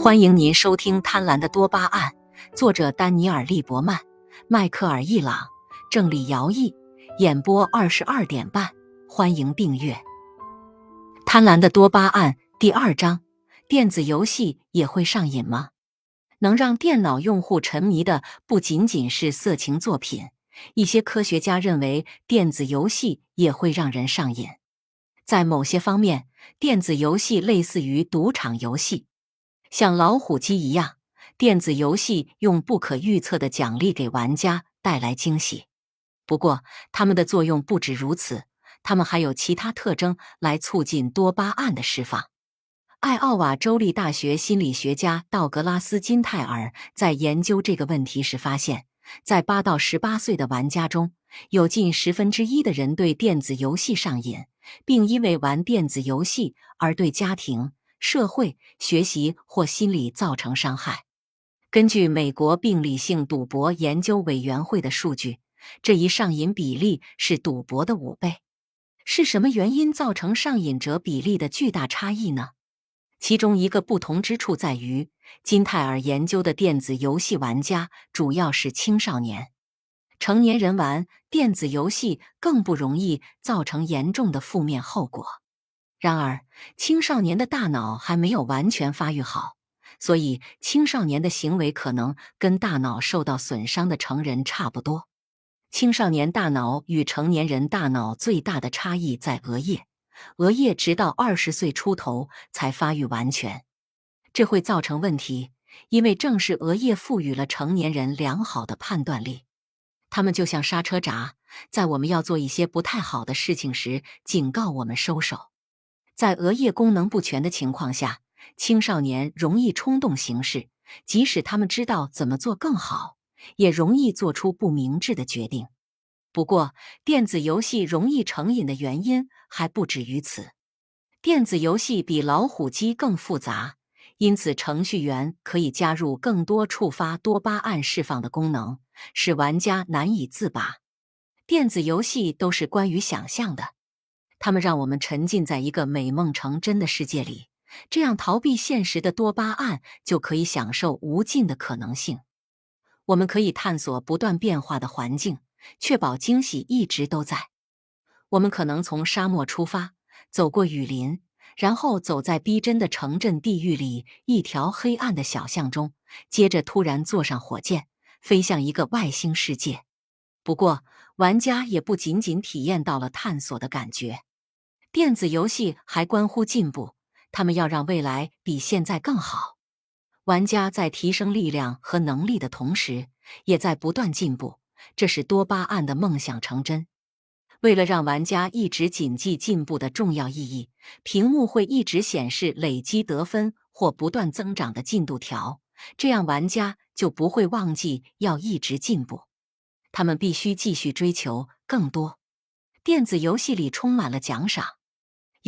欢迎您收听《贪婪的多巴胺》，作者丹尼尔·利伯曼、迈克尔·易朗，郑李尧译，演播二十二点半。欢迎订阅《贪婪的多巴胺》第二章：电子游戏也会上瘾吗？能让电脑用户沉迷的不仅仅是色情作品，一些科学家认为电子游戏也会让人上瘾。在某些方面，电子游戏类似于赌场游戏。像老虎机一样，电子游戏用不可预测的奖励给玩家带来惊喜。不过，它们的作用不止如此，它们还有其他特征来促进多巴胺的释放。艾奥瓦州立大学心理学家道格拉斯·金泰尔在研究这个问题时发现，在八到十八岁的玩家中，有近十分之一的人对电子游戏上瘾，并因为玩电子游戏而对家庭。社会、学习或心理造成伤害。根据美国病理性赌博研究委员会的数据，这一上瘾比例是赌博的五倍。是什么原因造成上瘾者比例的巨大差异呢？其中一个不同之处在于，金泰尔研究的电子游戏玩家主要是青少年。成年人玩电子游戏更不容易造成严重的负面后果。然而，青少年的大脑还没有完全发育好，所以青少年的行为可能跟大脑受到损伤的成人差不多。青少年大脑与成年人大脑最大的差异在额叶，额叶直到二十岁出头才发育完全，这会造成问题，因为正是额叶赋予了成年人良好的判断力，他们就像刹车闸，在我们要做一些不太好的事情时，警告我们收手。在额叶功能不全的情况下，青少年容易冲动行事，即使他们知道怎么做更好，也容易做出不明智的决定。不过，电子游戏容易成瘾的原因还不止于此。电子游戏比老虎机更复杂，因此程序员可以加入更多触发多巴胺释放的功能，使玩家难以自拔。电子游戏都是关于想象的。他们让我们沉浸在一个美梦成真的世界里，这样逃避现实的多巴胺就可以享受无尽的可能性。我们可以探索不断变化的环境，确保惊喜一直都在。我们可能从沙漠出发，走过雨林，然后走在逼真的城镇地狱里一条黑暗的小巷中，接着突然坐上火箭，飞向一个外星世界。不过，玩家也不仅仅体验到了探索的感觉。电子游戏还关乎进步，他们要让未来比现在更好。玩家在提升力量和能力的同时，也在不断进步，这是多巴胺的梦想成真。为了让玩家一直谨记进步的重要意义，屏幕会一直显示累积得分或不断增长的进度条，这样玩家就不会忘记要一直进步。他们必须继续追求更多。电子游戏里充满了奖赏。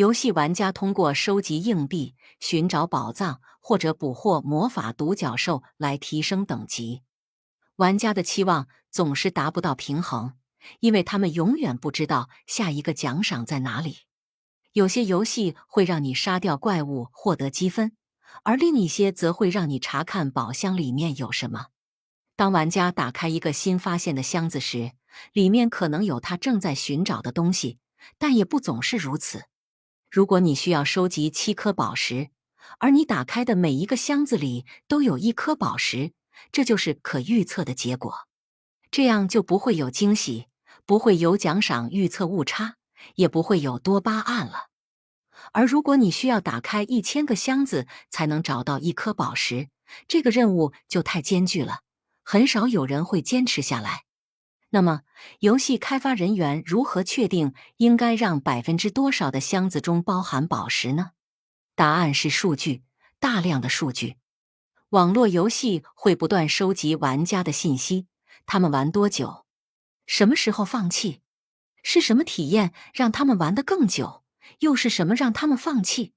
游戏玩家通过收集硬币、寻找宝藏或者捕获魔法独角兽来提升等级。玩家的期望总是达不到平衡，因为他们永远不知道下一个奖赏在哪里。有些游戏会让你杀掉怪物获得积分，而另一些则会让你查看宝箱里面有什么。当玩家打开一个新发现的箱子时，里面可能有他正在寻找的东西，但也不总是如此。如果你需要收集七颗宝石，而你打开的每一个箱子里都有一颗宝石，这就是可预测的结果。这样就不会有惊喜，不会有奖赏预测误差，也不会有多巴胺了。而如果你需要打开一千个箱子才能找到一颗宝石，这个任务就太艰巨了，很少有人会坚持下来。那么，游戏开发人员如何确定应该让百分之多少的箱子中包含宝石呢？答案是数据，大量的数据。网络游戏会不断收集玩家的信息，他们玩多久，什么时候放弃，是什么体验让他们玩得更久，又是什么让他们放弃？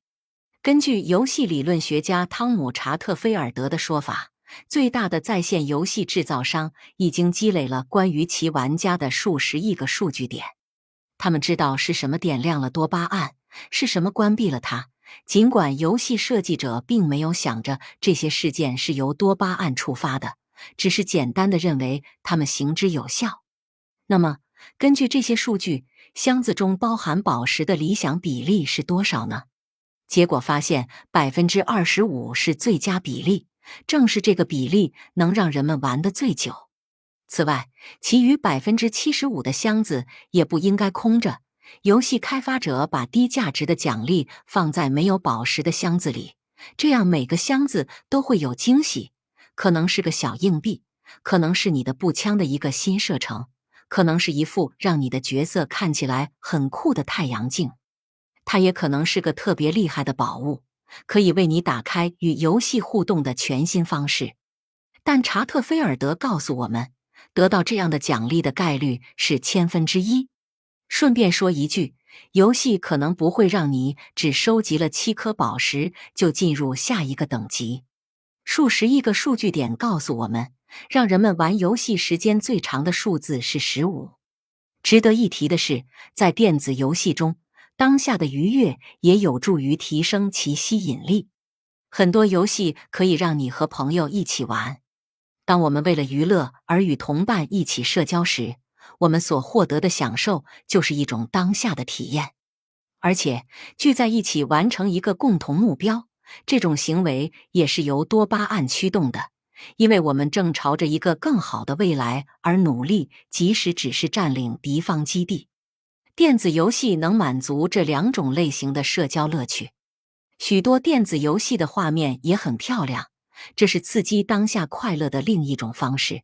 根据游戏理论学家汤姆·查特菲尔德的说法。最大的在线游戏制造商已经积累了关于其玩家的数十亿个数据点，他们知道是什么点亮了多巴胺，是什么关闭了它，尽管游戏设计者并没有想着这些事件是由多巴胺触发的，只是简单的认为它们行之有效。那么，根据这些数据，箱子中包含宝石的理想比例是多少呢？结果发现，百分之二十五是最佳比例。正是这个比例能让人们玩得最久。此外，其余百分之七十五的箱子也不应该空着。游戏开发者把低价值的奖励放在没有宝石的箱子里，这样每个箱子都会有惊喜。可能是个小硬币，可能是你的步枪的一个新射程，可能是一副让你的角色看起来很酷的太阳镜。它也可能是个特别厉害的宝物。可以为你打开与游戏互动的全新方式，但查特菲尔德告诉我们，得到这样的奖励的概率是千分之一。顺便说一句，游戏可能不会让你只收集了七颗宝石就进入下一个等级。数十亿个数据点告诉我们，让人们玩游戏时间最长的数字是十五。值得一提的是，在电子游戏中。当下的愉悦也有助于提升其吸引力。很多游戏可以让你和朋友一起玩。当我们为了娱乐而与同伴一起社交时，我们所获得的享受就是一种当下的体验。而且聚在一起完成一个共同目标，这种行为也是由多巴胺驱动的，因为我们正朝着一个更好的未来而努力，即使只是占领敌方基地。电子游戏能满足这两种类型的社交乐趣。许多电子游戏的画面也很漂亮，这是刺激当下快乐的另一种方式。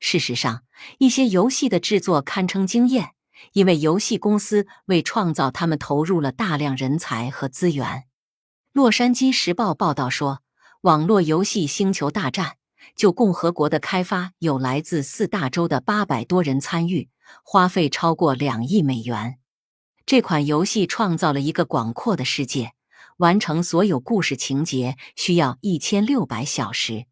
事实上，一些游戏的制作堪称惊艳，因为游戏公司为创造他们投入了大量人才和资源。《洛杉矶时报》报道说，网络游戏《星球大战》就共和国的开发有来自四大洲的八百多人参与。花费超过两亿美元，这款游戏创造了一个广阔的世界。完成所有故事情节需要一千六百小时。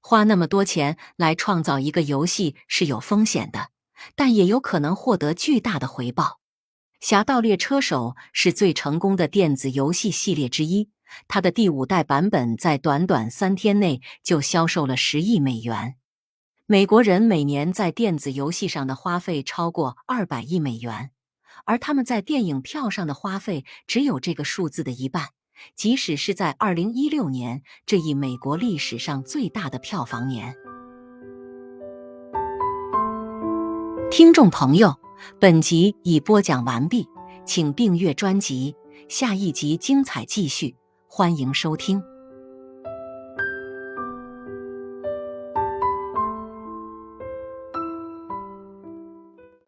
花那么多钱来创造一个游戏是有风险的，但也有可能获得巨大的回报。《侠盗猎车手》是最成功的电子游戏系列之一，它的第五代版本在短短三天内就销售了十亿美元。美国人每年在电子游戏上的花费超过二百亿美元，而他们在电影票上的花费只有这个数字的一半。即使是在二零一六年这一美国历史上最大的票房年，听众朋友，本集已播讲完毕，请订阅专辑，下一集精彩继续，欢迎收听。